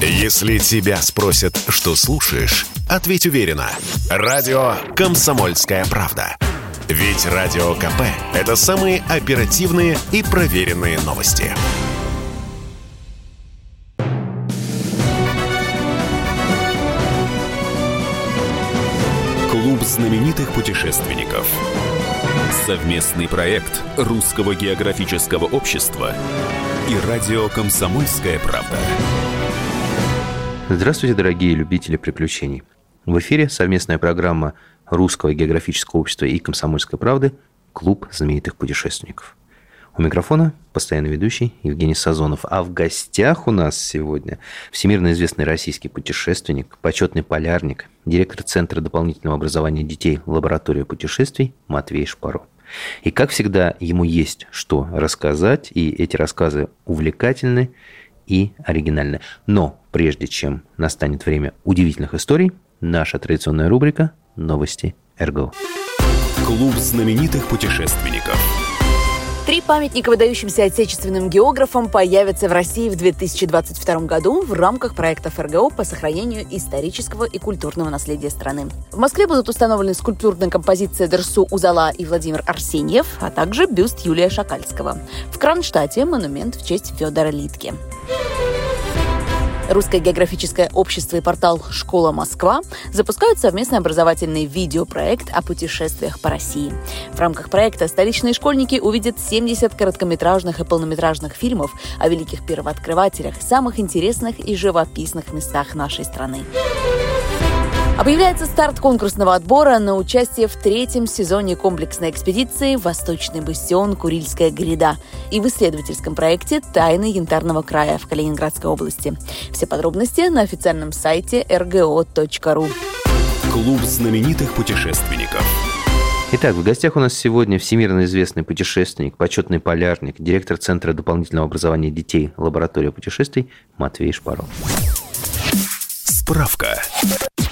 Если тебя спросят, что слушаешь, ответь уверенно. Радио «Комсомольская правда». Ведь Радио КП – это самые оперативные и проверенные новости. Клуб знаменитых путешественников. Совместный проект Русского географического общества и радио «Комсомольская правда». Здравствуйте, дорогие любители приключений. В эфире совместная программа Русского географического общества и «Комсомольской правды» «Клуб знаменитых путешественников». У микрофона постоянно ведущий Евгений Сазонов. А в гостях у нас сегодня всемирно известный российский путешественник, почетный полярник, директор Центра дополнительного образования детей лаборатории путешествий Матвей Шпаро. И, как всегда, ему есть что рассказать, и эти рассказы увлекательны и оригинальны. Но прежде чем настанет время удивительных историй, наша традиционная рубрика «Новости РГО». Клуб знаменитых путешественников – Три памятника выдающимся отечественным географам появятся в России в 2022 году в рамках проекта ФРГО по сохранению исторического и культурного наследия страны. В Москве будут установлены скульптурная композиция Дерсу Узала и Владимир Арсеньев, а также бюст Юлия Шакальского. В Кронштадте монумент в честь Федора Литки. Русское географическое общество и портал «Школа Москва» запускают совместный образовательный видеопроект о путешествиях по России. В рамках проекта столичные школьники увидят 70 короткометражных и полнометражных фильмов о великих первооткрывателях, самых интересных и живописных местах нашей страны. Объявляется старт конкурсного отбора на участие в третьем сезоне комплексной экспедиции «Восточный бастион. Курильская гряда» и в исследовательском проекте «Тайны Янтарного края» в Калининградской области. Все подробности на официальном сайте rgo.ru. Клуб знаменитых путешественников. Итак, в гостях у нас сегодня всемирно известный путешественник, почетный полярник, директор Центра дополнительного образования детей лаборатория путешествий Матвей Шпаров. Справка.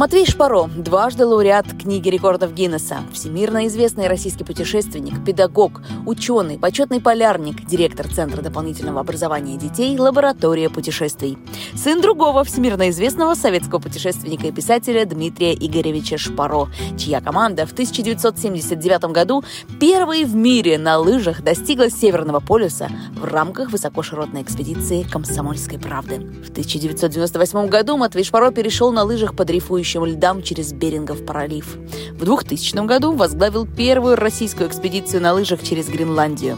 Матвей Шпаро, дважды лауреат книги рекордов Гиннесса, всемирно известный российский путешественник, педагог, ученый, почетный полярник, директор Центра дополнительного образования детей, лаборатория путешествий. Сын другого всемирно известного советского путешественника и писателя Дмитрия Игоревича Шпаро, чья команда в 1979 году первой в мире на лыжах достигла Северного полюса в рамках высокоширотной экспедиции «Комсомольской правды». В 1998 году Матвей Шпаро перешел на лыжах по дрейфующей тающим льдам через Берингов пролив. В 2000 году возглавил первую российскую экспедицию на лыжах через Гренландию.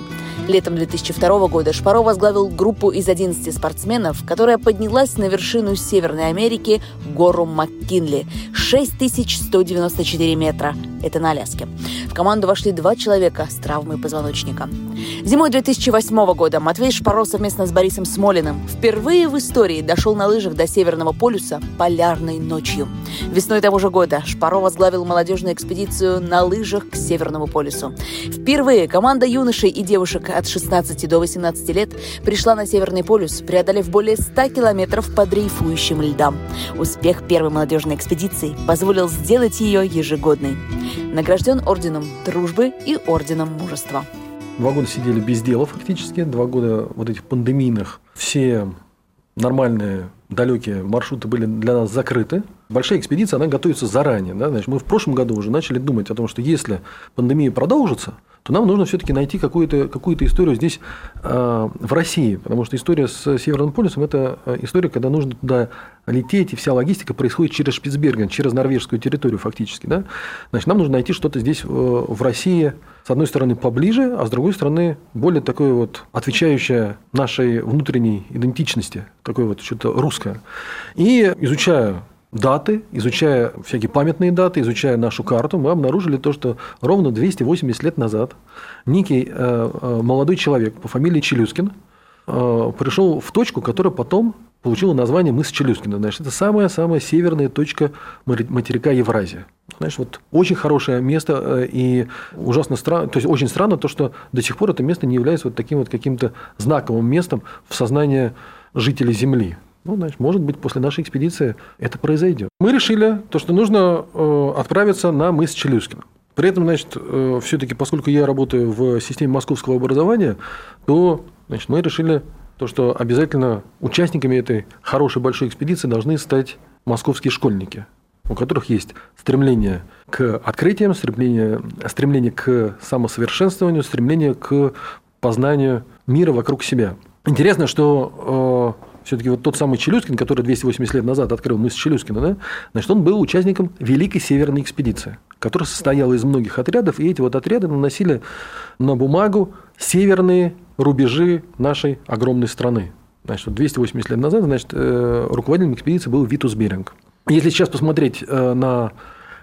Летом 2002 года Шпаро возглавил группу из 11 спортсменов, которая поднялась на вершину Северной Америки, гору МакКинли, 6194 метра. Это на Аляске. В команду вошли два человека с травмой позвоночника. Зимой 2008 года Матвей Шпаро совместно с Борисом Смолиным впервые в истории дошел на лыжах до Северного полюса полярной ночью. Весной того же года Шпаро возглавил молодежную экспедицию на лыжах к Северному полюсу. Впервые команда юношей и девушек от 16 до 18 лет пришла на Северный полюс, преодолев более 100 километров по дрейфующим льдам. Успех первой молодежной экспедиции позволил сделать ее ежегодной. Награжден орденом дружбы и орденом мужества. Два года сидели без дела фактически, два года вот этих пандемийных. Все нормальные далекие маршруты были для нас закрыты. Большая экспедиция, она готовится заранее. Да? Значит, мы в прошлом году уже начали думать о том, что если пандемия продолжится, то нам нужно все-таки найти какую-то какую историю здесь э, в России. Потому что история с Северным полюсом – это э, история, когда нужно туда лететь, и вся логистика происходит через Шпицберген, через норвежскую территорию фактически. Да? Значит, нам нужно найти что-то здесь в, в России, с одной стороны, поближе, а с другой стороны, более такое вот отвечающее нашей внутренней идентичности, такое вот что-то русское. И изучая даты, изучая всякие памятные даты, изучая нашу карту, мы обнаружили то, что ровно 280 лет назад некий э, э, молодой человек по фамилии Челюскин э, пришел в точку, которая потом получила название мыс Челюскина. Значит, это самая-самая северная точка материка Евразия. Знаешь, вот очень хорошее место и ужасно странно, то есть очень странно то, что до сих пор это место не является вот таким вот каким-то знаковым местом в сознании жителей Земли. Ну, значит, может быть, после нашей экспедиции это произойдет. Мы решили, то, что нужно э, отправиться на мыс Челюскина. При этом, значит, э, все-таки, поскольку я работаю в системе московского образования, то значит, мы решили то, что обязательно участниками этой хорошей большой экспедиции должны стать московские школьники, у которых есть стремление к открытиям, стремление, стремление к самосовершенствованию, стремление к познанию мира вокруг себя. Интересно, что э, все-таки вот тот самый Челюскин, который 280 лет назад открыл мыс Челюскина, да, значит, он был участником Великой Северной экспедиции, которая состояла из многих отрядов, и эти вот отряды наносили на бумагу северные рубежи нашей огромной страны. Значит, 280 лет назад значит, э, руководителем экспедиции был Витус Беринг. Если сейчас посмотреть э, на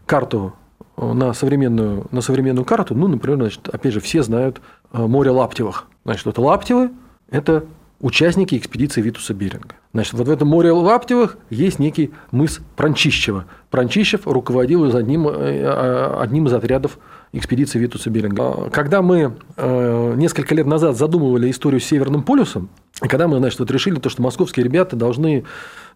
карту, на современную, на современную карту, ну, например, значит, опять же, все знают э, море Лаптевых. Значит, это Лаптевы – это участники экспедиции Витуса Беринга. Значит, вот в этом море Лаптевых есть некий мыс Пранчищева. Пранчищев руководил из одним, одним из отрядов экспедиции Витуса Беринга. А, когда мы э, несколько лет назад задумывали историю с Северным полюсом, когда мы значит, вот решили, то, что московские ребята должны э,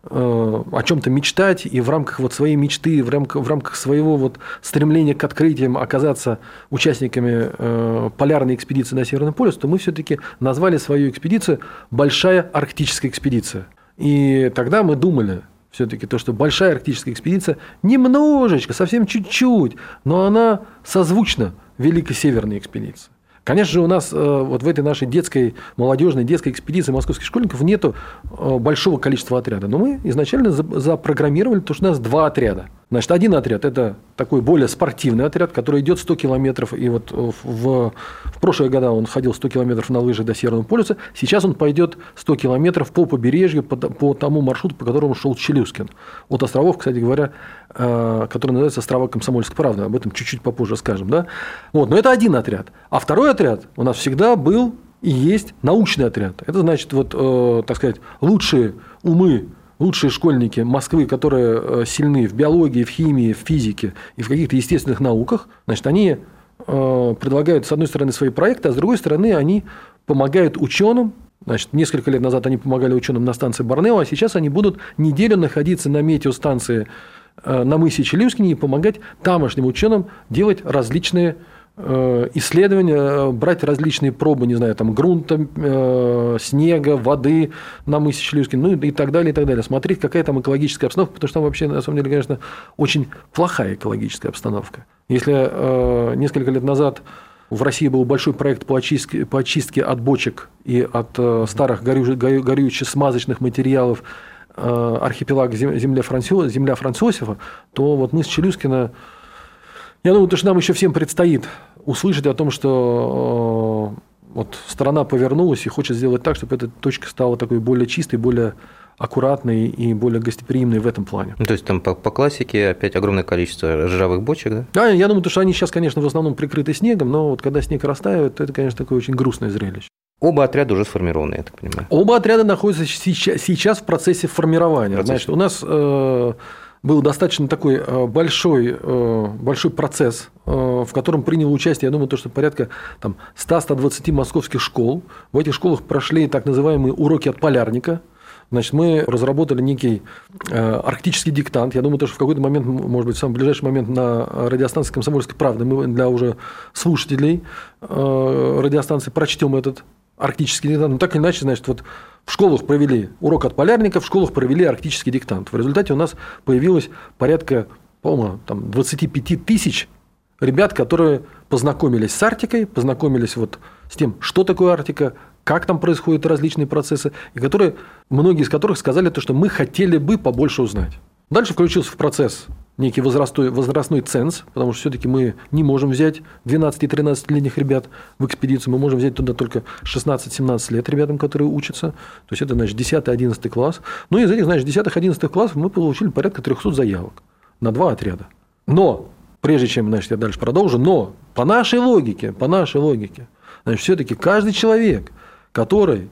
о чем-то мечтать и в рамках вот своей мечты, в рамках, в рамках своего вот стремления к открытиям оказаться участниками э, полярной экспедиции на Северный полюс, то мы все-таки назвали свою экспедицию «Большая арктическая экспедиция». И тогда мы думали, все-таки то, что большая арктическая экспедиция немножечко, совсем чуть-чуть, но она созвучна Великой Северной экспедиции. Конечно же, у нас э, вот в этой нашей детской, молодежной детской экспедиции московских школьников нету э, большого количества отряда. Но мы изначально запрограммировали то, что у нас два отряда. Значит, один отряд – это такой более спортивный отряд, который идет 100 километров. И вот в, в прошлые года он ходил 100 километров на лыжах до Северного полюса. Сейчас он пойдет 100 километров по побережью, по, по тому маршруту, по которому шел Челюскин. От островов, кстати говоря, э, который называется острова Комсомольской правды. Об этом чуть-чуть попозже скажем. Да? Вот, но это один отряд. А второй отряд у нас всегда был и есть научный отряд. Это значит, вот, э, так сказать, лучшие умы лучшие школьники Москвы, которые э, сильны в биологии, в химии, в физике и в каких-то естественных науках, значит, они э, предлагают, с одной стороны, свои проекты, а с другой стороны, они помогают ученым. Значит, несколько лет назад они помогали ученым на станции Борнео, а сейчас они будут неделю находиться на метеостанции э, на мысе Челюскине и помогать тамошним ученым делать различные исследования, э, брать различные пробы, не знаю, там, грунта, э, снега, воды на мысе Челюскин, ну и так далее, и так далее. Смотреть, какая там экологическая обстановка, потому что там вообще, на самом деле, конечно, очень плохая экологическая обстановка. Если несколько лет назад в России был большой проект по очистке, по очистке от бочек и от старых горючих смазочных материалов архипелаг земля, Францио, земля Францосифа, то вот мы с Челюскина я думаю, что нам еще всем предстоит услышать о том, что э, вот страна повернулась и хочет сделать так, чтобы эта точка стала такой более чистой, более аккуратной и более гостеприимной в этом плане. Ну, то есть там по, по классике опять огромное количество ржавых бочек, да? Да, я думаю, что они сейчас, конечно, в основном прикрыты снегом, но вот когда снег растает, то это, конечно, такое очень грустное зрелище. Оба отряда уже сформированы, я так понимаю. Оба отряда находятся сейчас, сейчас в процессе формирования. Процесс. Значит, у нас э, был достаточно такой э, большой, э, большой процесс, э, в котором приняло участие, я думаю, то, что порядка там, 100-120 московских школ. В этих школах прошли так называемые уроки от полярника. Значит, мы разработали некий арктический диктант. Я думаю, то, что в какой-то момент, может быть, в самый ближайший момент на радиостанции «Комсомольской правды» мы для уже слушателей радиостанции прочтем этот арктический диктант. Но так или иначе, значит, вот в школах провели урок от полярника, в школах провели арктический диктант. В результате у нас появилось порядка, по-моему, там 25 тысяч ребят, которые познакомились с Арктикой, познакомились вот с тем, что такое Арктика, как там происходят различные процессы, и которые, многие из которых сказали то, что мы хотели бы побольше узнать. Дальше включился в процесс некий возрастной, возрастной ценз, потому что все-таки мы не можем взять 12-13-летних ребят в экспедицию, мы можем взять туда только 16-17 лет ребятам, которые учатся, то есть это, значит, 10-11 класс. Ну, из этих, значит, 10-11 классов мы получили порядка 300 заявок на два отряда. Но, прежде чем, значит, я дальше продолжу, но по нашей логике, по нашей логике, значит, все-таки каждый человек, который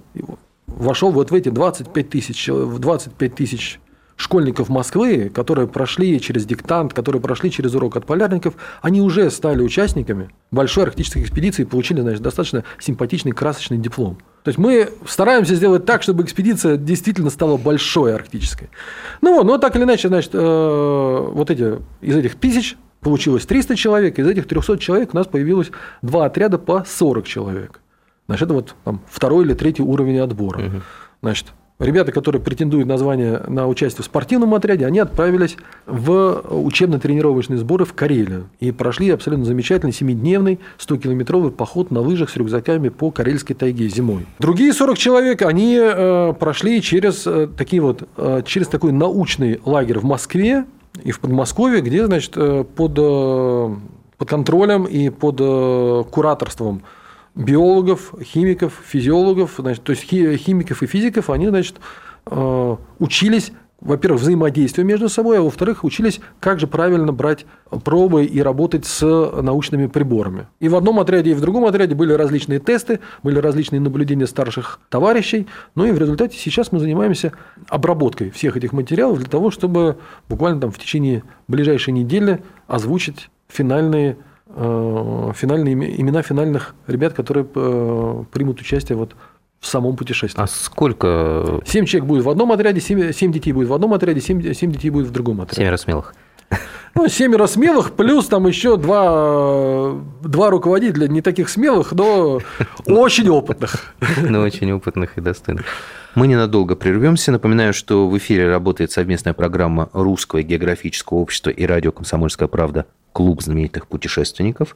вошел вот в эти 25 тысяч, 25 тысяч школьников Москвы, которые прошли через диктант, которые прошли через урок от полярников, они уже стали участниками большой арктической экспедиции и получили значит, достаточно симпатичный красочный диплом. То есть мы стараемся сделать так, чтобы экспедиция действительно стала большой арктической. Ну вот, но так или иначе, значит, э, вот эти, из этих тысяч получилось 300 человек, из этих 300 человек у нас появилось два отряда по 40 человек. Значит, это вот там, второй или третий уровень отбора. Угу. Значит, Ребята, которые претендуют на звание на участие в спортивном отряде, они отправились в учебно-тренировочные сборы в Карелию и прошли абсолютно замечательный семидневный 100-километровый поход на лыжах с рюкзаками по Карельской тайге зимой. Другие 40 человек, они э, прошли через, э, такие вот, э, через такой научный лагерь в Москве и в Подмосковье, где, значит, под, под контролем и под кураторством биологов, химиков, физиологов, значит, то есть химиков и физиков, они, значит, э, учились во-первых, взаимодействию между собой, а во-вторых, учились, как же правильно брать пробы и работать с научными приборами. И в одном отряде, и в другом отряде были различные тесты, были различные наблюдения старших товарищей. Ну и в результате сейчас мы занимаемся обработкой всех этих материалов для того, чтобы буквально там в течение ближайшей недели озвучить финальные финальные имена финальных ребят, которые э, примут участие вот в самом путешествии. А сколько? Семь человек будет в одном отряде, семь, семь детей будет в одном отряде, семь, семь детей будет в другом отряде. Семеро смелых. Ну, семеро смелых, плюс там еще два, два руководителя не таких смелых, но очень опытных. Но очень опытных и достойных. Мы ненадолго прервемся. Напоминаю, что в эфире работает совместная программа Русского географического общества и радио «Комсомольская правда» «Клуб знаменитых путешественников».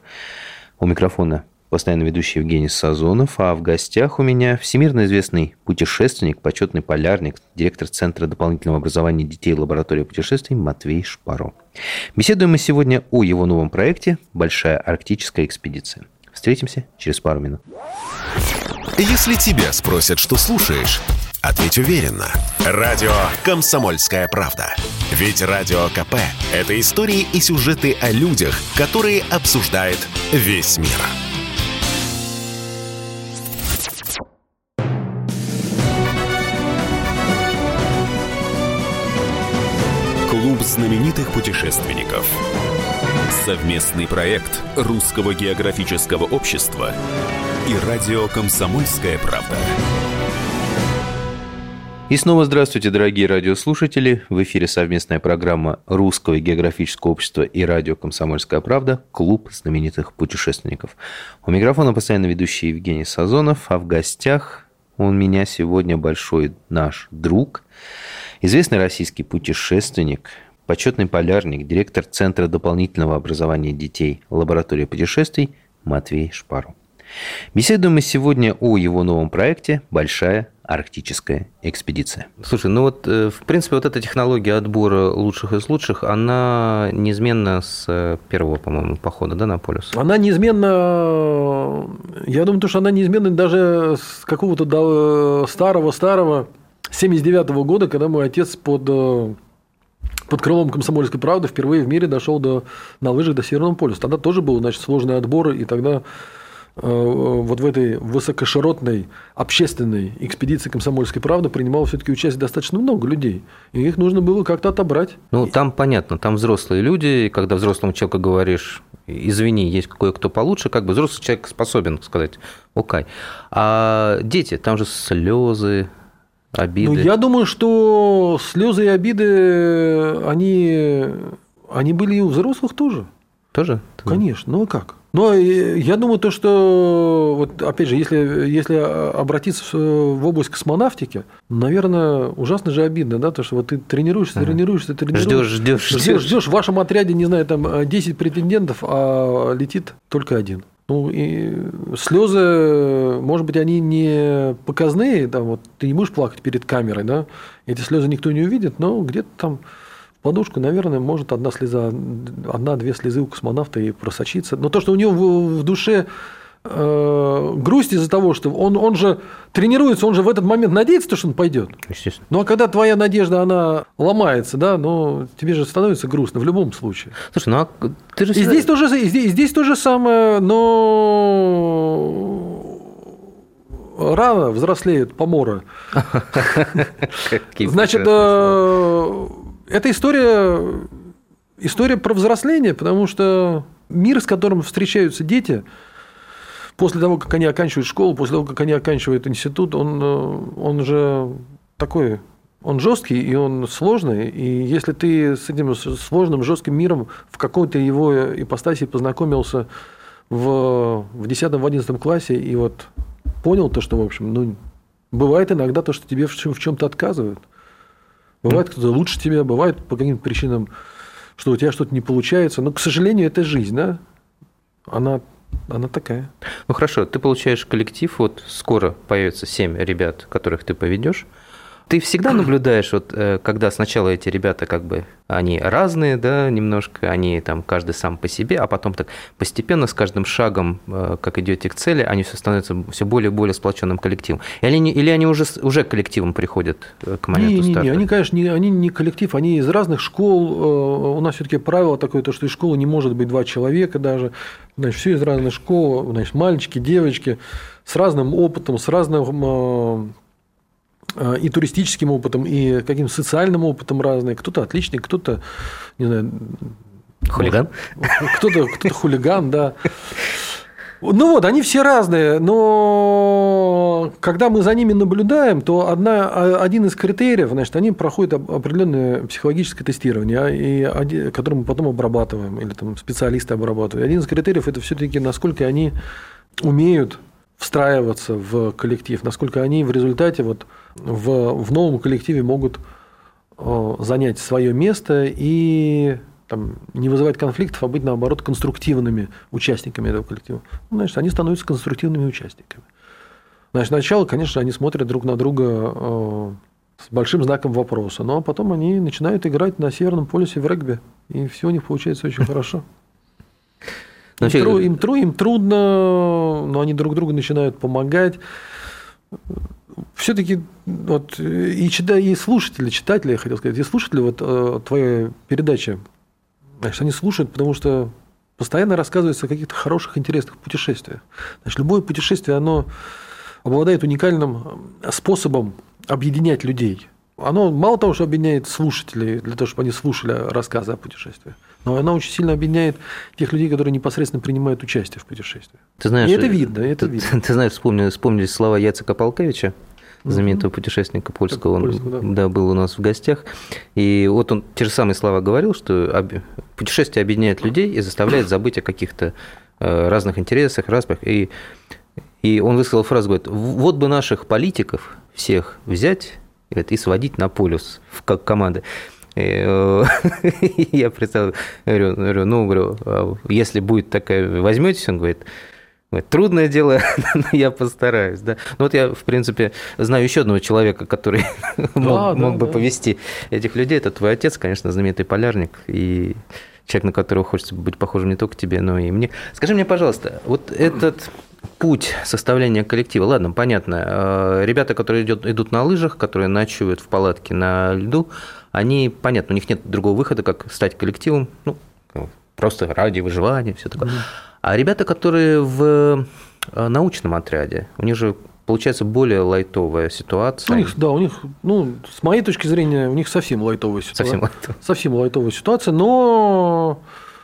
У микрофона постоянно ведущий Евгений Сазонов, а в гостях у меня всемирно известный путешественник, почетный полярник, директор Центра дополнительного образования детей лаборатории путешествий Матвей Шпаро. Беседуем мы сегодня о его новом проекте «Большая арктическая экспедиция». Встретимся через пару минут. Если тебя спросят, что слушаешь, Ответь уверенно. Радио «Комсомольская правда». Ведь Радио КП – это истории и сюжеты о людях, которые обсуждает весь мир. Клуб знаменитых путешественников. Совместный проект Русского географического общества и радио «Комсомольская правда». И снова здравствуйте, дорогие радиослушатели. В эфире совместная программа Русского географического общества и радио «Комсомольская правда» «Клуб знаменитых путешественников». У микрофона постоянно ведущий Евгений Сазонов, а в гостях у меня сегодня большой наш друг, известный российский путешественник, почетный полярник, директор Центра дополнительного образования детей лаборатории путешествий Матвей Шпару. Беседуем мы сегодня о его новом проекте «Большая арктическая экспедиция. Слушай, ну вот, э, в принципе, вот эта технология отбора лучших из лучших, она неизменна с э, первого, по-моему, похода, да, на полюс? Она неизменна, я думаю, что она неизменна даже с какого-то старого-старого 79-го года, когда мой отец под под крылом комсомольской правды впервые в мире дошел до, на лыжах до Северного полюса. Тогда тоже был значит, сложный отбор, и тогда Э, вот в этой высокоширотной общественной экспедиции «Комсомольской правды» принимало все-таки участие достаточно много людей. И их нужно было как-то отобрать. Ну, там понятно, там взрослые люди, и когда взрослому человеку говоришь, извини, есть кое-кто получше, как бы взрослый человек способен сказать, окей. А дети, там же слезы, обиды. Ну, я думаю, что слезы и обиды, они, они были и у взрослых тоже. Тоже? Конечно. Ну а как? Но я думаю, то, что, вот, опять же, если, если обратиться в область космонавтики, наверное, ужасно же обидно, да, то, что вот ты тренируешься, тренируешься, тренируешься. Ждешь, ждешь, ждешь. Ждешь, в вашем отряде, не знаю, там 10 претендентов, а летит только один. Ну, и слезы, может быть, они не показные, там, вот, ты не будешь плакать перед камерой, да, эти слезы никто не увидит, но где-то там подушку, наверное, может одна слеза, одна-две слезы у космонавта и просочиться. Но то, что у него в, душе э, грусть из-за того, что он, он же тренируется, он же в этот момент надеется, что он пойдет. Естественно. Ну а когда твоя надежда, она ломается, да, ну тебе же становится грустно в любом случае. Слушай, ну а ты же... И здесь, тоже, и здесь, и здесь то же самое, но рано взрослеют поморы. Значит, эта история, история про взросление, потому что мир, с которым встречаются дети, после того, как они оканчивают школу, после того, как они оканчивают институт, он, он же такой, он жесткий и он сложный. И если ты с этим сложным, жестким миром в какой-то его ипостаси познакомился в, в 10-11 классе, и вот понял то, что, в общем, ну, бывает иногда то, что тебе в чем-то отказывают. Бывает, кто-то лучше тебя, бывает по каким-то причинам, что у тебя что-то не получается. Но, к сожалению, это жизнь, да? Она, она такая. Ну хорошо, ты получаешь коллектив, вот скоро появится семь ребят, которых ты поведешь. Ты всегда наблюдаешь, вот, э, когда сначала эти ребята как бы, они разные, да, немножко, они там каждый сам по себе, а потом так постепенно с каждым шагом, э, как идете к цели, они все становятся все более и более сплоченным коллективом. Или они, или они уже, уже коллективом приходят э, к моменту не, старта? Не, не, они, конечно, не, они не коллектив, они из разных школ. У нас все-таки правило такое, то, что из школы не может быть два человека даже. Значит, все из разных школ, значит, мальчики, девочки, с разным опытом, с разным и туристическим опытом, и каким-то социальным опытом разные. Кто-то отличник, кто-то, не знаю... Хулиган? Кто-то кто хулиган, да. Ну вот, они все разные, но когда мы за ними наблюдаем, то одна, а, один из критериев, значит, они проходят определенное психологическое тестирование, а, и, которое мы потом обрабатываем, или там специалисты обрабатывают. Один из критериев – это все-таки насколько они умеют встраиваться в коллектив, насколько они в результате вот в, в новом коллективе могут занять свое место и там, не вызывать конфликтов, а быть, наоборот, конструктивными участниками этого коллектива. Ну, значит, они становятся конструктивными участниками. Значит, сначала, конечно, они смотрят друг на друга с большим знаком вопроса, но потом они начинают играть на Северном полюсе в регби, и все у них получается очень хорошо. Им, тру, им, тру, им трудно, но они друг другу начинают помогать. Все-таки вот и, читая, и слушатели, читатели, я хотел сказать, и слушатели вот э, твоей передачи, значит, они слушают, потому что постоянно рассказывается о каких-то хороших, интересных путешествиях. Значит, любое путешествие, оно обладает уникальным способом объединять людей. Оно мало того, что объединяет слушателей, для того, чтобы они слушали рассказы о путешествиях, но она очень сильно объединяет тех людей, которые непосредственно принимают участие в путешествии. Ты знаешь, и это видно, это ты, видно. Ты знаешь, вспомнили, вспомнились слова Яцека Полкевича, знаменитого путешественника польского, он да. да, был у нас в гостях. И вот он те же самые слова говорил, что путешествие объединяет людей и заставляет забыть о каких-то э, разных интересах, распах. И, и он высказал фразу, говорит, вот бы наших политиков всех взять и сводить на полюс в как команды. Э, я представил, говорю, говорю, ну, говорю, а если будет такая, возьметесь, он говорит, Трудное дело, но я постараюсь. Да? Ну вот я, в принципе, знаю еще одного человека, который да, мог, да, мог бы да. повести этих людей. Это твой отец, конечно, знаменитый полярник. И человек, на которого хочется быть похожим не только тебе, но и мне. Скажи мне, пожалуйста, вот этот путь составления коллектива, ладно, понятно, э, ребята, которые идут, идут на лыжах, которые ночуют в палатке на льду, они, понятно, у них нет другого выхода, как стать коллективом, ну, просто ради выживания, все такое. А ребята, которые в э, научном отряде, у них же получается более лайтовая ситуация. У них, да, у них, ну, с моей точки зрения, у них совсем лайтовая ситуация. Совсем лайтовая. Совсем лайтовая ситуация, но,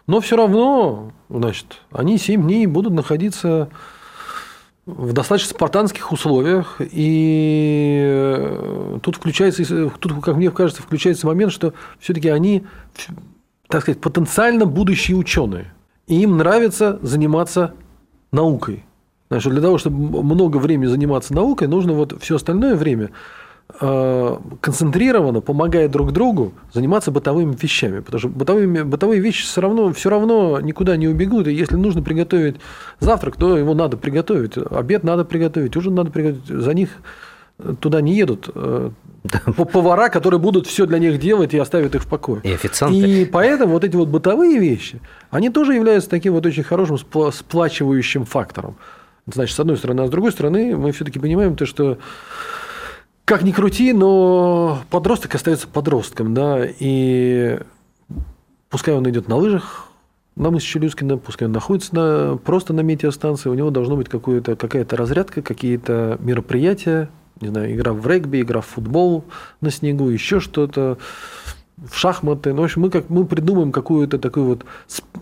но все равно, значит, они 7 дней будут находиться в достаточно спартанских условиях, и э, тут включается, тут, как мне кажется, включается момент, что все-таки они, так сказать, потенциально будущие ученые, и им нравится заниматься наукой. Значит, для того, чтобы много времени заниматься наукой, нужно вот все остальное время концентрированно, помогая друг другу, заниматься бытовыми вещами. Потому что бытовые, бытовые вещи все равно, все равно никуда не убегут. И если нужно приготовить завтрак, то его надо приготовить. Обед надо приготовить, ужин надо приготовить. За них туда не едут э, повара, которые будут все для них делать и оставят их в покое. И официанты. И поэтому вот эти вот бытовые вещи, они тоже являются таким вот очень хорошим сплачивающим фактором. Значит, с одной стороны, а с другой стороны, мы все-таки понимаем то, что как ни крути, но подросток остается подростком, да, и пускай он идет на лыжах, на мысе Челюскина, пускай он находится на, просто на метеостанции, у него должно быть какая-то разрядка, какие-то мероприятия, не знаю, игра в регби, игра в футбол на снегу, еще что-то, в шахматы. Ну, в общем, мы, как, мы придумаем какую-то такую вот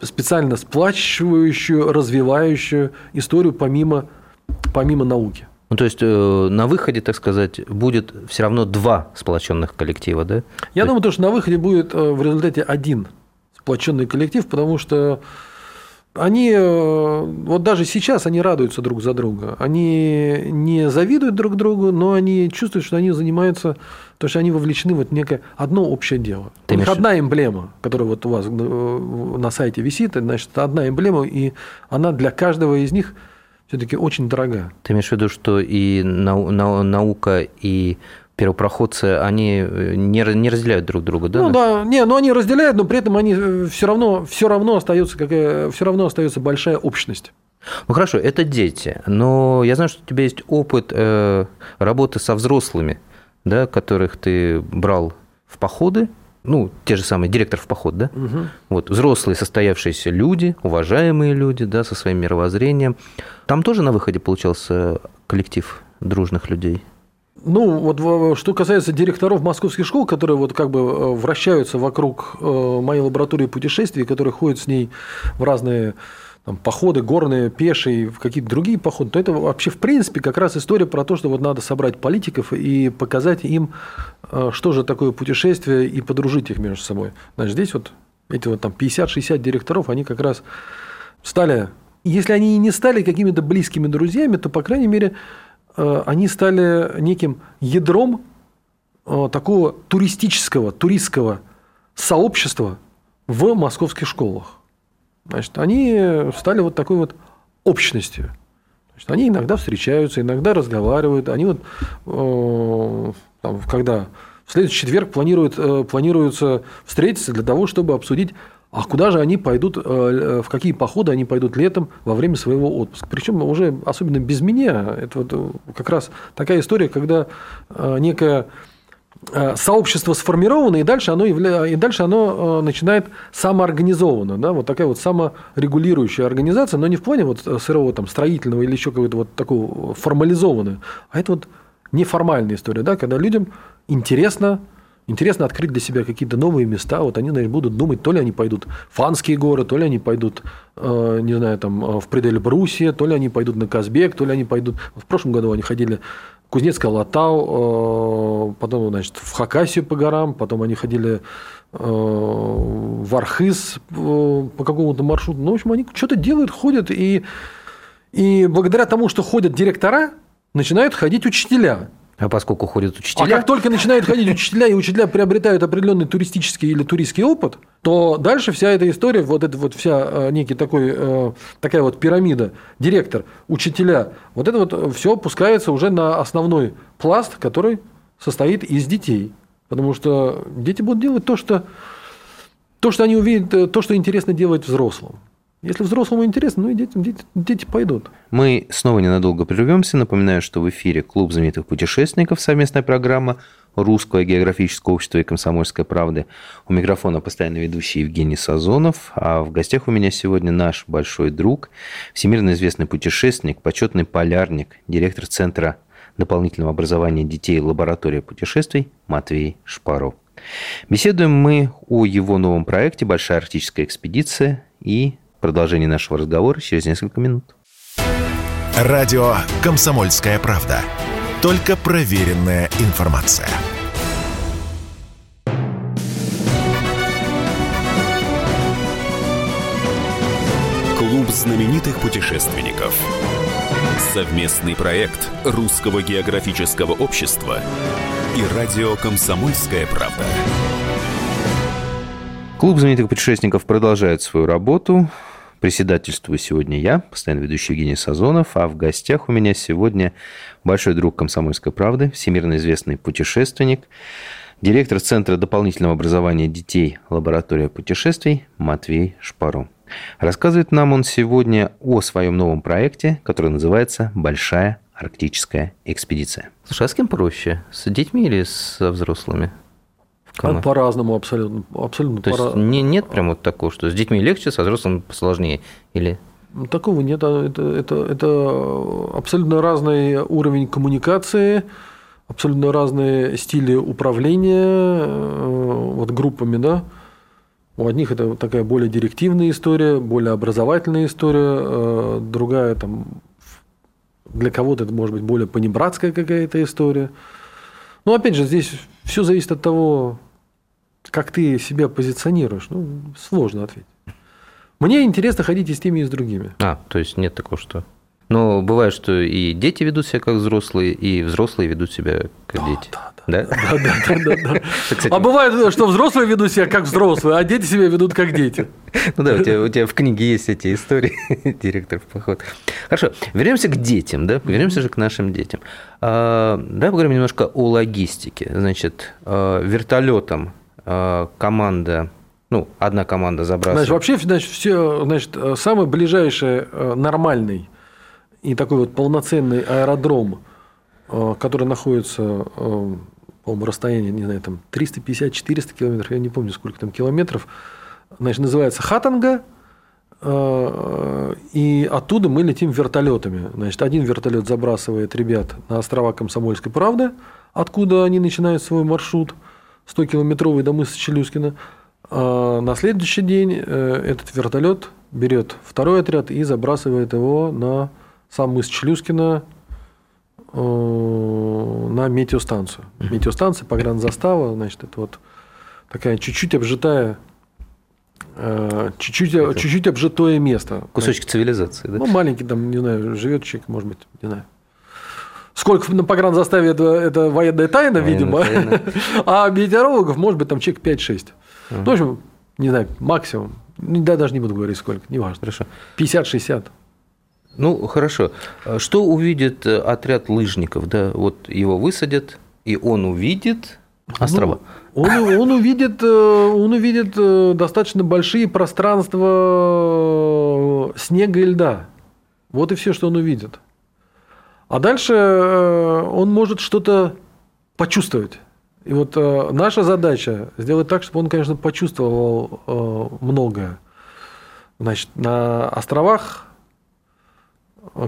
специально сплачивающую, развивающую историю помимо, помимо науки. Ну, то есть э, на выходе, так сказать, будет все равно два сплоченных коллектива, да? Я то думаю, есть... что на выходе будет э, в результате один сплоченный коллектив, потому что они, э, вот даже сейчас они радуются друг за друга. Они не завидуют друг другу, но они чувствуют, что они занимаются, то что они вовлечены в некое одно общее дело. Ты у них одна эмблема, которая вот у вас э, на сайте висит, значит, одна эмблема, и она для каждого из них все-таки очень дорога. Ты имеешь в виду, что и наука, и первопроходцы, они э, не, не разделяют друг друга, да? Ну да, не, но они разделяют, но при этом они э, все равно, все равно остается, какая, все равно остается большая общность. Ну хорошо, это дети, но я знаю, что у тебя есть опыт э, работы со взрослыми, да, которых ты брал в походы, ну, те же самые директор в поход, да? Угу. Вот, взрослые состоявшиеся люди, уважаемые люди, да, со своим мировоззрением. Там тоже на выходе получался коллектив дружных людей? Ну, вот что касается директоров московских школ, которые вот как бы э, вращаются вокруг э, моей лаборатории путешествий, которые ходят с ней в разные там, походы, горные, пешие, какие-то другие походы, то это вообще в принципе как раз история про то, что вот надо собрать политиков и показать им, э, что же такое путешествие, и подружить их между собой. Значит, здесь вот эти вот там 50-60 директоров, они как раз стали, если они и не стали какими-то близкими друзьями, то, по крайней мере, Э, они стали неким ядром э, такого туристического, туристского сообщества в московских школах. Значит, они стали вот такой вот общностью. Значит, они иногда встречаются, иногда разговаривают. Они вот, э, там, когда в следующий четверг планируют, планируется встретиться для того, чтобы обсудить а куда же они пойдут, э, э, в какие походы они пойдут летом во время своего отпуска? Причем уже особенно без меня. Это вот э, как раз такая история, когда некое сообщество сформировано, и дальше оно, явля... и дальше оно начинает самоорганизованно. Да? Вот такая вот саморегулирующая организация, но не в плане вот сырого там, строительного или еще какого-то вот такого формализованного, а это вот неформальная история, да? когда людям интересно Интересно открыть для себя какие-то новые места. Вот они, наверное, будут думать, то ли они пойдут в Фанские горы, то ли они пойдут, э, не знаю, там, э, в пределе Брусия, то ли они пойдут на Казбек, то ли они пойдут... В прошлом году они ходили в Кузнецкое Латау, э, потом, значит, в Хакасию по горам, потом они ходили в Архыз по какому-то маршруту. Ну, в общем, они что-то делают, ходят, и, и благодаря тому, что ходят директора, начинают ходить учителя. А поскольку ходят учителя... А как только начинают ходить учителя, и учителя приобретают определенный туристический или туристский опыт, то дальше вся эта история, вот эта вот вся э, некий такой, э, такая вот пирамида, директор, учителя, вот это вот все опускается уже на основной пласт, который состоит из детей. Потому что дети будут делать то, что, то, что они увидят, э, то, что интересно делать взрослым. Если взрослому интересно, ну и дети, дети, дети пойдут. Мы снова ненадолго прервемся. Напоминаю, что в эфире Клуб знаменитых путешественников, совместная программа Русское географическое общество и Комсомольская правда. У микрофона постоянно ведущий Евгений Сазонов, а в гостях у меня сегодня наш большой друг, всемирно известный путешественник, почетный полярник, директор Центра дополнительного образования детей лаборатория путешествий Матвей Шпаров. Беседуем мы о его новом проекте «Большая арктическая экспедиция» и Продолжение нашего разговора через несколько минут. Радио «Комсомольская правда». Только проверенная информация. Клуб знаменитых путешественников. Совместный проект Русского географического общества и радио «Комсомольская правда». Клуб знаменитых путешественников продолжает свою работу. Председательствую сегодня я, постоянно ведущий Евгений Сазонов, а в гостях у меня сегодня большой друг «Комсомольской правды», всемирно известный путешественник, директор Центра дополнительного образования детей «Лаборатория путешествий» Матвей Шпару. Рассказывает нам он сегодня о своем новом проекте, который называется «Большая арктическая экспедиция». Слушай, а с кем проще? С детьми или со взрослыми? Кому? По-разному абсолютно. абсолютно То есть не, нет прям вот такого, что с детьми легче, со взрослыми посложнее? Или... Ну, такого нет. А это, это, это абсолютно разный уровень коммуникации, абсолютно разные стили управления э, вот, группами, да. У одних это такая более директивная история, более образовательная история, э, другая там для кого-то это может быть более понебратская какая-то история. Но опять же, здесь все зависит от того, как ты себя позиционируешь? Ну, сложно ответить. Мне интересно ходить и с теми, и с другими. А, то есть нет такого, что... Но бывает, что и дети ведут себя как взрослые, и взрослые ведут себя как дети. Да, Да? Да, да, да, да, да. Кстати, А бывает, что взрослые ведут себя как взрослые, а дети себя ведут как дети. Ну да, у тебя, у тебя в книге есть эти истории, директор в поход. Хорошо, вернемся к детям, да, вернемся же к нашим детям. А, давай поговорим немножко о логистике. Значит, а, вертолетом команда, ну, одна команда Значит, забрасывает. вообще, значит, все, значит, э, самый ближайший э, нормальный и такой вот полноценный аэродром, э, который находится, э, по-моему, расстояние, не знаю, там 350-400 километров, я не помню, сколько там километров, значит, называется Хатанга, э, и оттуда мы летим вертолетами. Значит, один вертолет забрасывает ребят на острова Комсомольской правды, откуда они начинают свой маршрут 100-километровый до мыса Челюскина. А на следующий день э, этот вертолет берет второй отряд и забрасывает его на сам мыс Челюскина э, на метеостанцию. Метеостанция, погранзастава, значит, это вот такая чуть-чуть обжитая, э, чуть-чуть, чуть-чуть обжитое место. Кусочек цивилизации, да? Ну, маленький там, не знаю, живет человек, может быть, не знаю. Сколько на погранзаставе это, это военная тайна, Военная видимо. тайна. А метеорологов, может быть, там человек 5-6. Ну, в общем, не знаю, максимум. Ну, Да, даже не буду говорить сколько, неважно. Хорошо. 50-60. Ну, хорошо. А Что увидит э, отряд лыжников? Да, вот его высадят, и он увидит острова. Ну, он, он увидит, э, он увидит э, достаточно большие пространства снега и льда. Вот и все, что он увидит. А дальше э, он может что-то почувствовать. И вот э, наша задача сделать так, чтобы он, конечно, почувствовал э, многое. Значит, на островах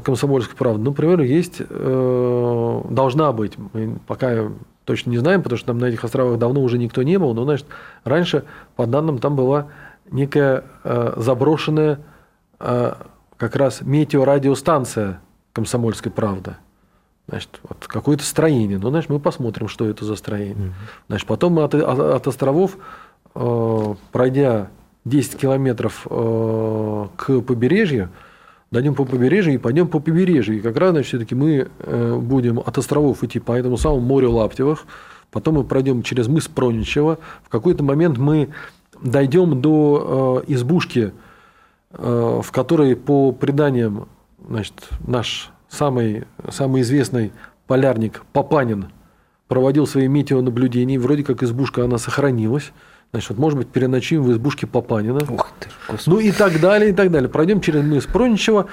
Комсомольской правды, например, есть, э, должна быть, мы пока точно не знаем, потому что там на этих островах давно уже никто не был, но, значит, раньше, по данным, там была некая заброшенная как раз метеорадиостанция Комсомольской правды. Значит, вот какое-то строение. Ну, значит, мы посмотрим, что это за строение. Значит, потом мы от, от- от островов, э, пройдя 10 километров э, к побережью, дойдем по побережью и пойдем по побережью. И как раз, значит, все-таки мы э, будем от островов идти по этому самому морю Лаптевых, потом мы пройдем через мыс Проничева. В какой-то момент мы дойдем до э, избушки, э, в которой, по преданиям, значит, наш самый, самый известный полярник Папанин проводил свои метеонаблюдения. и Вроде как избушка, она сохранилась. Значит, вот, может быть, переночуем в избушке Папанина. Ух ты, господи. Ну и так далее, и так далее. Пройдем через мыс Проничева.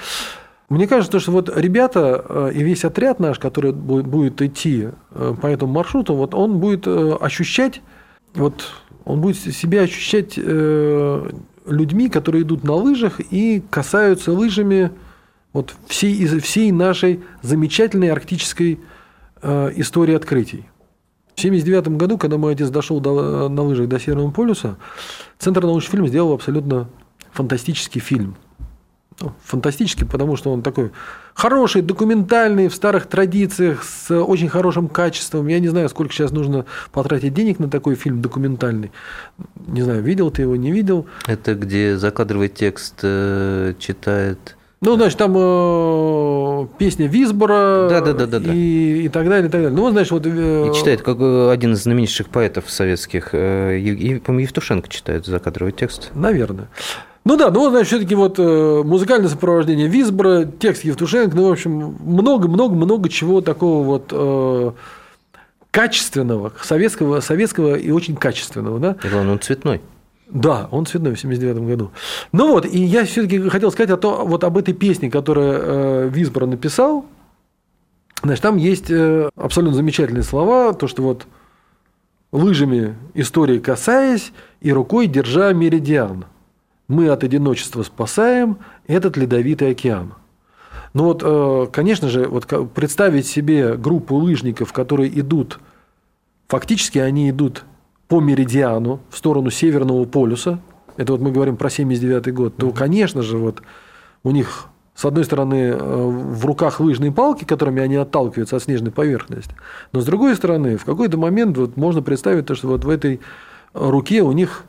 Мне кажется, что вот ребята э, и весь отряд наш, который бу- будет идти э, по этому маршруту, вот он будет э, ощущать, вот он будет себя ощущать людьми, которые идут на лыжах и касаются лыжами вот всей, из- всей нашей замечательной арктической э, истории открытий. В 1979 году, когда мой отец дошел до- на лыжах до Северного полюса, Центр научный фильм сделал абсолютно фантастический фильм. Ну, фантастический, потому что он такой хороший, документальный, в старых традициях, с очень хорошим качеством. Я не знаю, сколько сейчас нужно потратить денег на такой фильм документальный. Не знаю, видел ты его, не видел. Это где закадровый текст э, читает... Ну, значит, там э, песня Висбора Да-да-да-да-да. и, и так далее, и так далее. Ну, значит, вот... э, И читает как э, один из знаменитейших поэтов советских. э, Ев- По-моему, Евтушенко читает закадровый текст. Наверное. Ну да, ну, значит, все-таки вот э, музыкальное сопровождение Висбора, текст Евтушенко, ну, в общем, много-много-много чего такого вот э, качественного, советского, советского и очень качественного, да? И главное, он цветной. Да, он цветной в 79 году. Ну вот, и я все-таки хотел сказать о то, вот об этой песне, которую э, Висбор написал. Значит, там есть э, абсолютно замечательные слова, то, что вот лыжами истории касаясь и рукой держа меридиан. Мы от одиночества спасаем этот ледовитый океан. Ну вот, э, конечно же, вот представить себе группу лыжников, которые идут, фактически они идут по меридиану в сторону Северного полюса, это вот мы говорим про 79 год, то, конечно же, вот у них с одной стороны, э, в руках лыжные палки, которыми они отталкиваются от снежной поверхности, но с другой стороны, в какой-то момент вот можно представить то, что вот в этой руке у них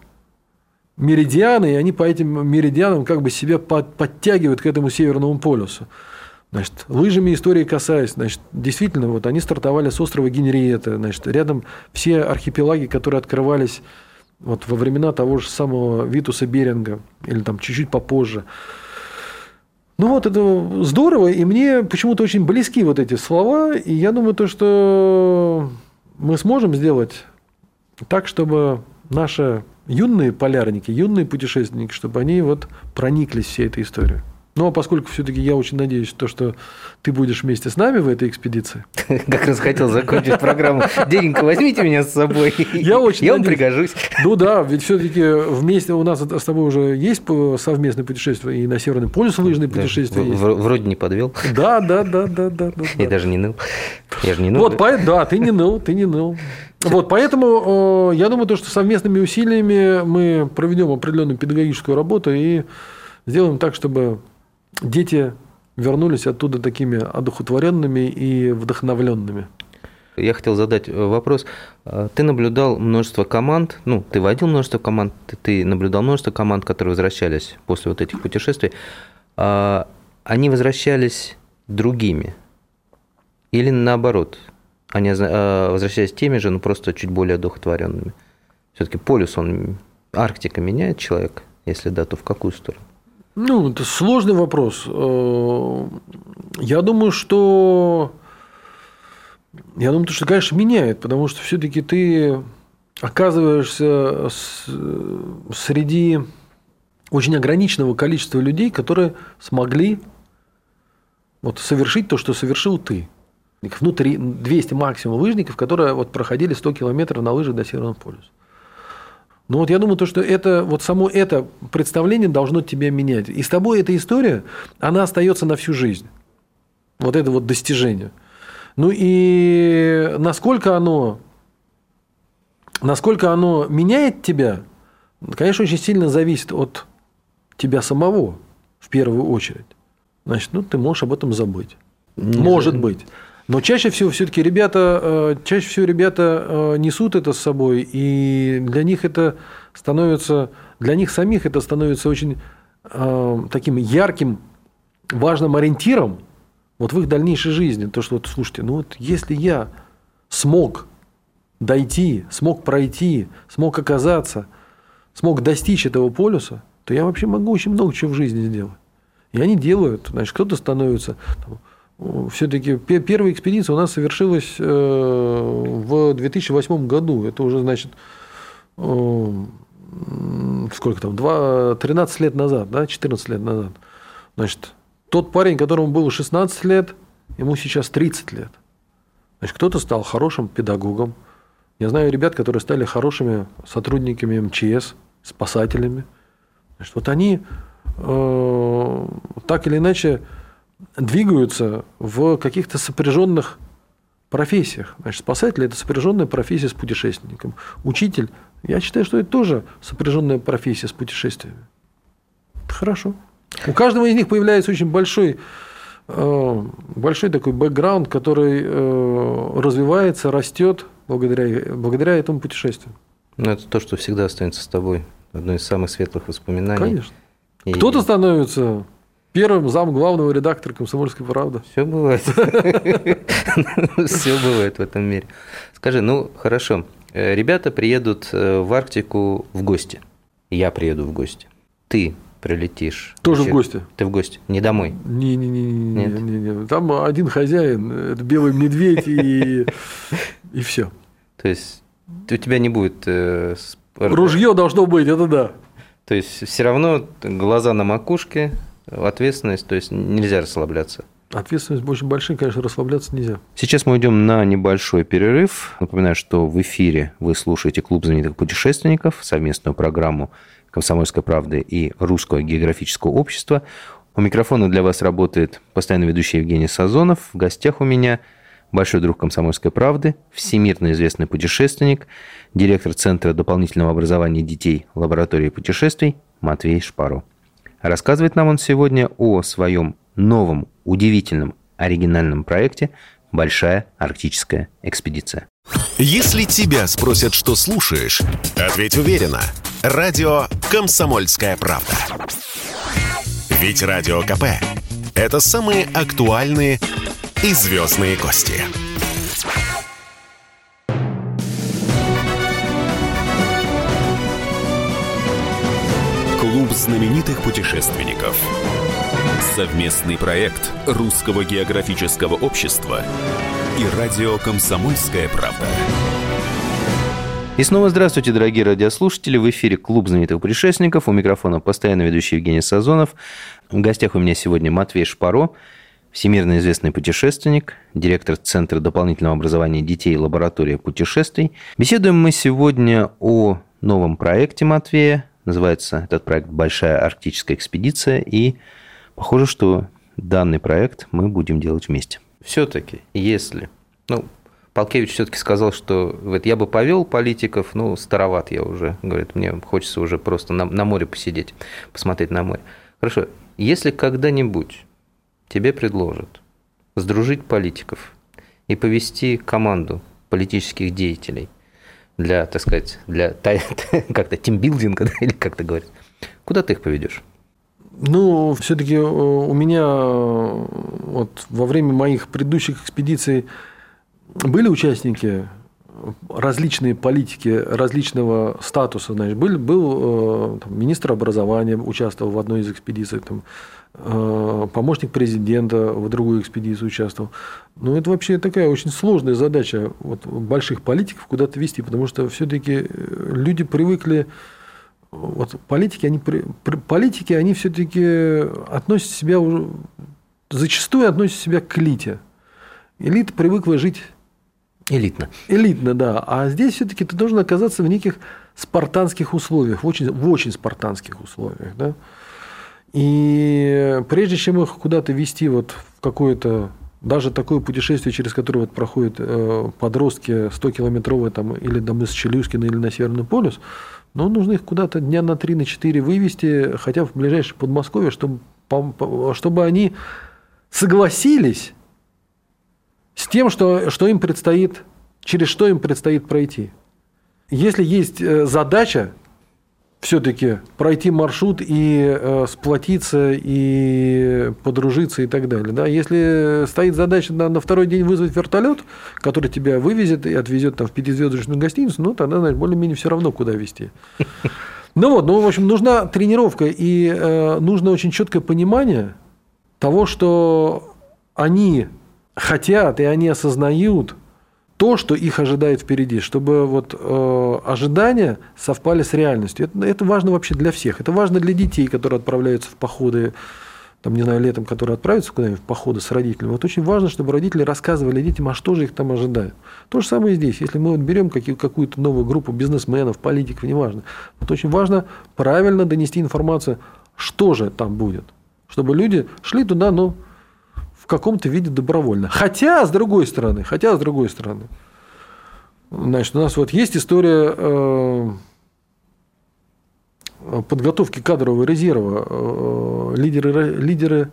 меридианы, и они по этим меридианам как бы себя подтягивают к этому Северному полюсу. Значит, лыжами истории касаясь, значит, действительно, вот они стартовали с острова Генриетта, значит, рядом все архипелаги, которые открывались вот во времена того же самого Витуса Беринга, или там чуть-чуть попозже. Ну вот это здорово, и мне почему-то очень близки вот эти слова, и я думаю, то, что мы сможем сделать так, чтобы наши юные полярники, юные путешественники, чтобы они вот прониклись всей этой историей. Ну, а поскольку все-таки я очень надеюсь, то, что ты будешь вместе с нами в этой экспедиции. Как раз хотел закончить программу. Дененька, возьмите меня с собой. Я очень Я вам пригожусь. Ну да, ведь все-таки вместе у нас с тобой уже есть совместное путешествие и на Северный полюс лыжные путешествия. Вроде не подвел. Да, да, да, да, да. Я даже не ныл. Я же не ныл. Вот, да, ты не ныл, ты не ныл. Вот, поэтому я думаю, то, что совместными усилиями мы проведем определенную педагогическую работу и сделаем так, чтобы дети вернулись оттуда такими одухотворенными и вдохновленными. Я хотел задать э, вопрос. А, ты наблюдал множество команд, ну, ты водил множество команд, ты наблюдал множество команд, которые возвращались после вот этих путешествий. А, они возвращались другими? Или наоборот, они а, возвращались теми же, но просто чуть более одухотворенными? Все-таки полюс, он, Арктика меняет человека? Если да, то в какую сторону? Ну, это сложный вопрос. Э, я думаю, что я думаю, что, конечно, меняет, потому что все-таки ты оказываешься среди очень ограниченного количества людей, которые смогли вот совершить то, что совершил ты. Внутри 200 максимум лыжников, которые вот проходили 100 километров на лыжах до Северного полюса. Ну вот я думаю, то, что это, вот само это представление должно тебя менять. И с тобой эта история, она остается на всю жизнь. Вот это вот достижение. Ну и насколько оно, насколько оно меняет тебя, конечно, очень сильно зависит от тебя самого в первую очередь. Значит, ну ты можешь об этом забыть. Не Может знаю. быть. Но чаще всего все-таки ребята, э, чаще всего ребята э, несут это с собой, и для них это становится, для них самих это становится очень э, таким ярким, важным ориентиром вот в их дальнейшей жизни. То, что вот, слушайте, ну вот если я смог дойти, смог пройти, смог оказаться, смог достичь этого полюса, то я вообще могу очень много чего в жизни сделать. И они делают. Значит, кто-то становится там, все-таки первая экспедиция у нас совершилась э, в 2008 году. Это уже, значит, э, сколько там, 2, 13 лет назад, да, 14 лет назад. Значит, тот парень, которому было 16 лет, ему сейчас 30 лет. Значит, кто-то стал хорошим педагогом. Я знаю ребят, которые стали хорошими сотрудниками МЧС, спасателями. Значит, вот они э, так или иначе двигаются в каких-то сопряженных профессиях. Значит, спасатель – это сопряженная профессия с путешественником. Учитель, я считаю, что это тоже сопряженная профессия с путешествиями. Это хорошо. У каждого из них появляется очень большой, э, большой такой бэкграунд, который э, развивается, растет благодаря, благодаря этому путешествию. Ну, это то, что всегда останется с тобой. Одно из самых светлых воспоминаний. Конечно. И... Кто-то становится Первым зам главного редактора «Комсомольской правды». Все бывает. Все бывает в этом мире. Скажи, ну хорошо, э, ребята приедут э, в Арктику в гости. Я приеду в гости. Ты прилетишь. Тоже в гости. Ты в гости, не домой. Не, не, не, не, не, не. Там один хозяин, это белый медведь и и все. То есть у тебя не будет э, ружье должно быть, это да. То есть все равно глаза на макушке, ответственность, то есть нельзя расслабляться. Ответственность очень большая, конечно, расслабляться нельзя. Сейчас мы идем на небольшой перерыв. Напоминаю, что в эфире вы слушаете «Клуб знаменитых путешественников», совместную программу «Комсомольской правды» и «Русского географического общества». У микрофона для вас работает постоянно ведущий Евгений Сазонов. В гостях у меня большой друг «Комсомольской правды», всемирно известный путешественник, директор Центра дополнительного образования детей лаборатории путешествий Матвей Шпаро. Рассказывает нам он сегодня о своем новом, удивительном, оригинальном проекте «Большая арктическая экспедиция». Если тебя спросят, что слушаешь, ответь уверенно. Радио «Комсомольская правда». Ведь Радио КП – это самые актуальные и звездные гости. Клуб знаменитых путешественников. Совместный проект Русского географического общества и радио «Комсомольская правда». И снова здравствуйте, дорогие радиослушатели. В эфире Клуб знаменитых путешественников. У микрофона постоянно ведущий Евгений Сазонов. В гостях у меня сегодня Матвей Шпаро, всемирно известный путешественник, директор Центра дополнительного образования детей «Лаборатория путешествий». Беседуем мы сегодня о новом проекте Матвея. Называется этот проект «Большая арктическая экспедиция». И похоже, что данный проект мы будем делать вместе. Все-таки, если ну, Полкевич все-таки сказал, что говорит, я бы повел политиков, ну, староват я уже. Говорит, мне хочется уже просто на, на море посидеть, посмотреть на море. Хорошо, если когда-нибудь тебе предложат сдружить политиков и повести команду политических деятелей для, так сказать, для как-то тимбилдинга, или как то говорят, куда ты их поведешь? Ну, все-таки э, у меня э, вот во время моих предыдущих экспедиций были участники различные политики различного статуса, знаешь, был, был э, там, министр образования, участвовал в одной из экспедиций, там, помощник президента в другую экспедицию участвовал. Ну, это вообще такая очень сложная задача вот, больших политиков куда-то вести, потому что все-таки э, люди привыкли вот политики, они, политики, они все-таки относят себя уже, зачастую относят себя к элите. Элита привыкла жить Элитно. Элитно, да. А здесь все-таки ты должен оказаться в неких спартанских условиях, в очень, в очень спартанских условиях. Да? И прежде чем их куда-то вести вот в какое-то даже такое путешествие, через которое вот проходят э, подростки 100-километровые там, или до мыса Челюскина, или на Северный полюс, но ну, нужно их куда-то дня на 3 на 4 вывести, хотя в ближайшее Подмосковье, чтобы, чтобы они согласились с тем, что, что им предстоит, через что им предстоит пройти. Если есть э, задача все-таки пройти маршрут и э, сплотиться, и подружиться и так далее. Да? Если стоит задача на, на второй день вызвать вертолет, который тебя вывезет и отвезет там, в пятизвездочную гостиницу, ну, тогда, знаешь, более-менее все равно, куда везти. Ну вот, ну, в общем, нужна тренировка, и э, нужно очень четкое понимание того, что они хотят и они осознают то, что их ожидает впереди, чтобы вот э, ожидания совпали с реальностью. Это, это важно вообще для всех. Это важно для детей, которые отправляются в походы, там, не знаю, летом, которые отправятся куда-нибудь в походы с родителями. Вот очень важно, чтобы родители рассказывали детям, а что же их там ожидает. То же самое и здесь. Если мы вот берем какую-то новую группу бизнесменов, политиков, неважно, вот очень важно правильно донести информацию, что же там будет. Чтобы люди шли туда, ну, каком-то виде добровольно. Хотя, с другой стороны, хотя, с другой стороны, значит, у нас вот есть история э, подготовки кадрового резерва. Э, лидеры, лидеры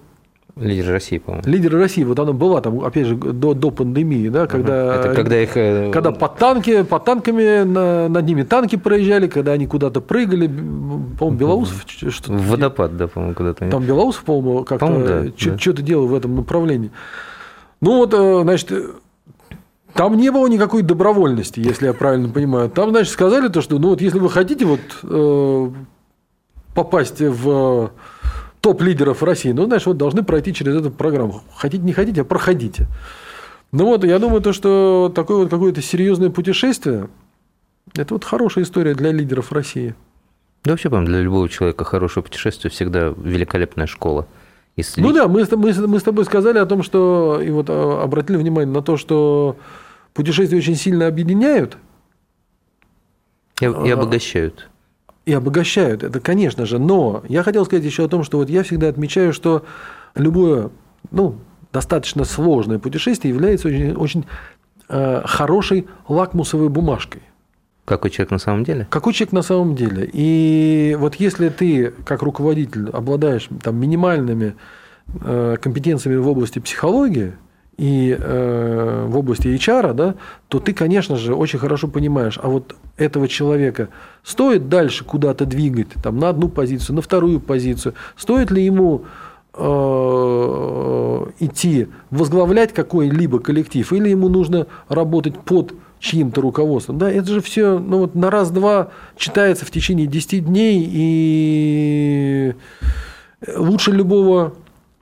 Лидеры России, по-моему. Лидеры России, вот она была там, опять же, до, до пандемии, да, когда, Это когда их... Э, когда под танки, под танками на, над ними танки проезжали, когда они куда-то прыгали, по-моему, Белоусов что-то... Водопад, да, по-моему, куда-то. Там Белоусов, по-моему, как-то по да, что-то да. делал в этом направлении. Ну вот, э, значит, там не было никакой добровольности, если я правильно понимаю. Там, значит, сказали то, что, ну вот, если вы хотите вот э, попасть в топ-лидеров России, ну, знаешь, вот должны пройти через эту программу. Хотите, не хотите, а проходите. Ну вот, я думаю, то, что такое вот какое-то серьезное путешествие, это вот хорошая история для лидеров России. Да вообще, по для любого человека хорошее путешествие всегда великолепная школа. Если... Ну да, мы, мы, мы с тобой сказали о том, что, и вот а, обратили внимание на то, что путешествия очень сильно объединяют. И, и а, обогащают и обогащают. Это, конечно же. Но я хотел сказать еще о том, что вот я всегда отмечаю, что любое, ну, достаточно сложное путешествие является очень, очень э, хорошей лакмусовой бумажкой. Какой человек на самом деле? Какой человек на самом деле. И вот если ты, как руководитель, обладаешь там, минимальными э, компетенциями в области психологии и э, в области HR, да, то ты, конечно же, очень хорошо понимаешь, а вот этого человека стоит дальше куда-то двигать, там, на одну позицию, на вторую позицию, стоит ли ему э, идти возглавлять какой-либо коллектив, или ему нужно работать под чьим-то руководством. Да, это же все ну, вот на раз-два читается в течение 10 дней, и лучше любого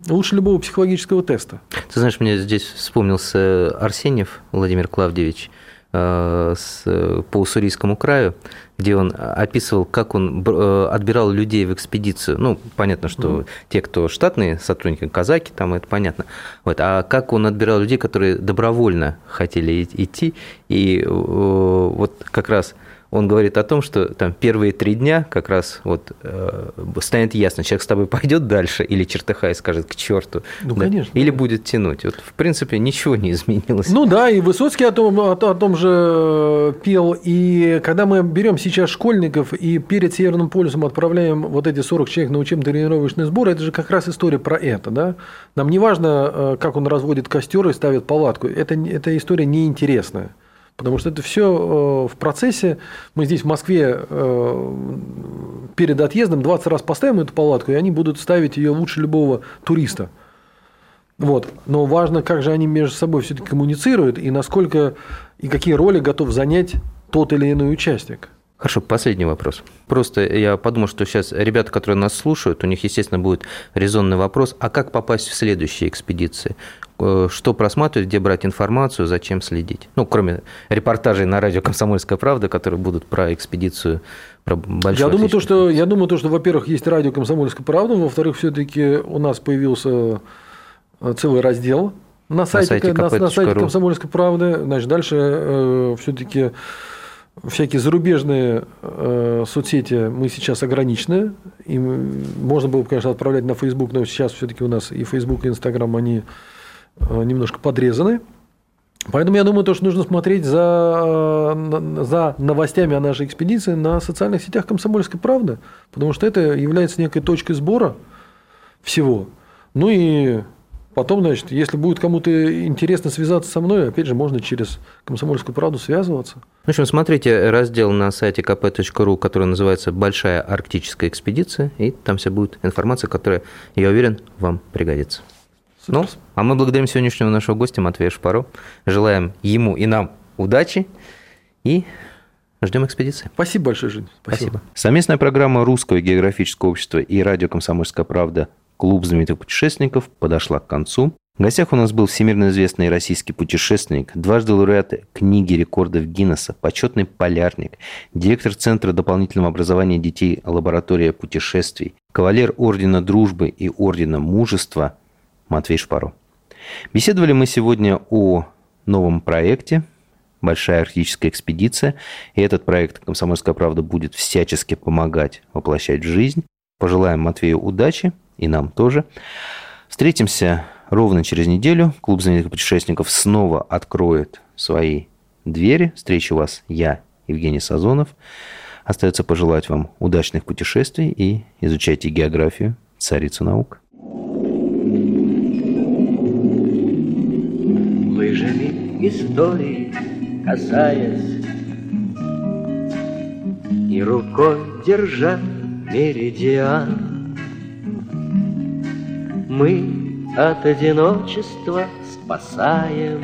Лучше любого психологического теста. Ты знаешь, мне здесь вспомнился Арсеньев Владимир Клавдевич э, с, по Уссурийскому краю, где он описывал, как он э, отбирал людей в экспедицию. Ну, понятно, что mm. те, кто штатные сотрудники, казаки, там это понятно. Вот. А как он отбирал людей, которые добровольно хотели идти, и э, вот как раз он говорит о том, что там первые три дня как раз вот э, станет ясно, человек с тобой пойдет дальше или чертыхай скажет к черту, ну, да, конечно, или будет тянуть. Вот, в принципе, ничего не изменилось. Ну да, и Высоцкий о том, о, о том же пел. И когда мы берем сейчас школьников и перед Северным полюсом отправляем вот эти 40 человек на учебно-тренировочный сбор, это же как раз история про это. Да? Нам не важно, э, как он разводит костер и ставит палатку. Это, эта история неинтересная. Потому что это все э, в процессе. Мы здесь в Москве э, перед отъездом 20 раз поставим эту палатку, и они будут ставить ее лучше любого туриста. Вот. Но важно, как же они между собой все-таки коммуницируют, и насколько и какие роли готов занять тот или иной участник. Хорошо, последний вопрос. Просто я подумал, что сейчас ребята, которые нас слушают, у них, естественно, будет резонный вопрос, а как попасть в следующие экспедиции? Э, что просматривать, где брать информацию, зачем следить? Ну, кроме репортажей на радио «Комсомольская правда», которые будут про экспедицию, про большую я думаю, то, что, я думаю, то, что, во-первых, есть радио «Комсомольская правда», во-вторых, все-таки у нас появился э, целый раздел на сайте, на сайте, на, на сайте «Комсомольской правды». Значит, дальше э, все-таки всякие зарубежные э, соцсети мы сейчас ограничены. И можно было бы, конечно, отправлять на Facebook, но сейчас все-таки у нас и Facebook, и Instagram, они э, немножко подрезаны. Поэтому я думаю, то, что нужно смотреть за, за новостями о нашей экспедиции на социальных сетях «Комсомольской правды», потому что это является некой точкой сбора всего. Ну и Потом, значит, если будет кому-то интересно связаться со мной, опять же, можно через «Комсомольскую правду» связываться. В общем, смотрите раздел на сайте kp.ru, который называется «Большая арктическая экспедиция», и там вся будет информация, которая, я уверен, вам пригодится. Супер. Ну, а мы благодарим сегодняшнего нашего гостя Матвея Шпаро. Желаем ему и нам удачи и ждем экспедиции. Спасибо большое, Жень. Спасибо. Спасибо. Совместная программа Русского географического общества и радио «Комсомольская правда» Клуб знаменитых путешественников подошла к концу. В гостях у нас был всемирно известный российский путешественник, дважды лауреат книги рекордов Гиннесса, почетный полярник, директор Центра дополнительного образования детей лаборатория путешествий, кавалер Ордена Дружбы и Ордена Мужества Матвей Шпаро. Беседовали мы сегодня о новом проекте «Большая арктическая экспедиция», и этот проект «Комсомольская правда» будет всячески помогать воплощать в жизнь. Пожелаем Матвею удачи – и нам тоже. Встретимся ровно через неделю. Клуб знаменитых путешественников снова откроет свои двери. Встречу вас я, Евгений Сазонов. Остается пожелать вам удачных путешествий и изучайте географию, царицу наук. Лыжами истории касаясь И рукой держа меридиан мы от одиночества спасаем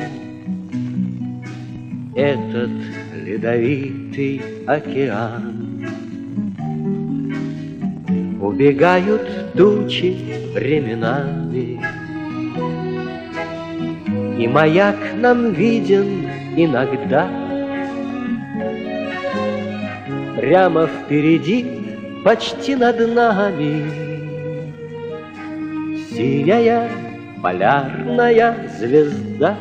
Этот ледовитый океан. Убегают тучи временами, И маяк нам виден иногда. Прямо впереди, почти над нами, Синяя полярная звезда.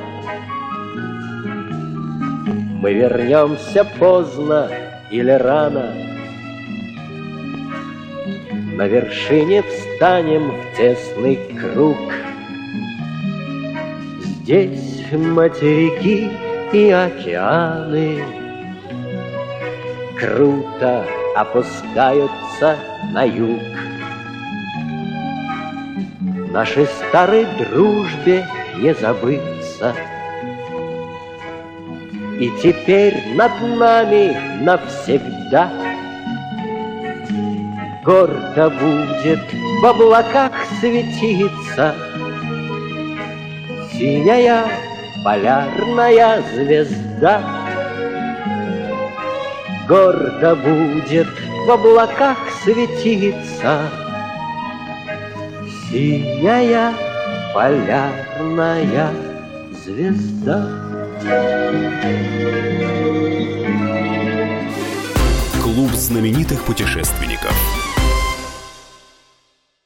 Мы вернемся поздно или рано. На вершине встанем в тесный круг. Здесь материки и океаны. Круто опускаются на юг Нашей старой дружбе не забыть. светится. И теперь над нами навсегда Гордо будет в облаках светиться Синяя полярная звезда Гордо будет в облаках светиться Синяя полярная звезда. Клуб знаменитых путешественников.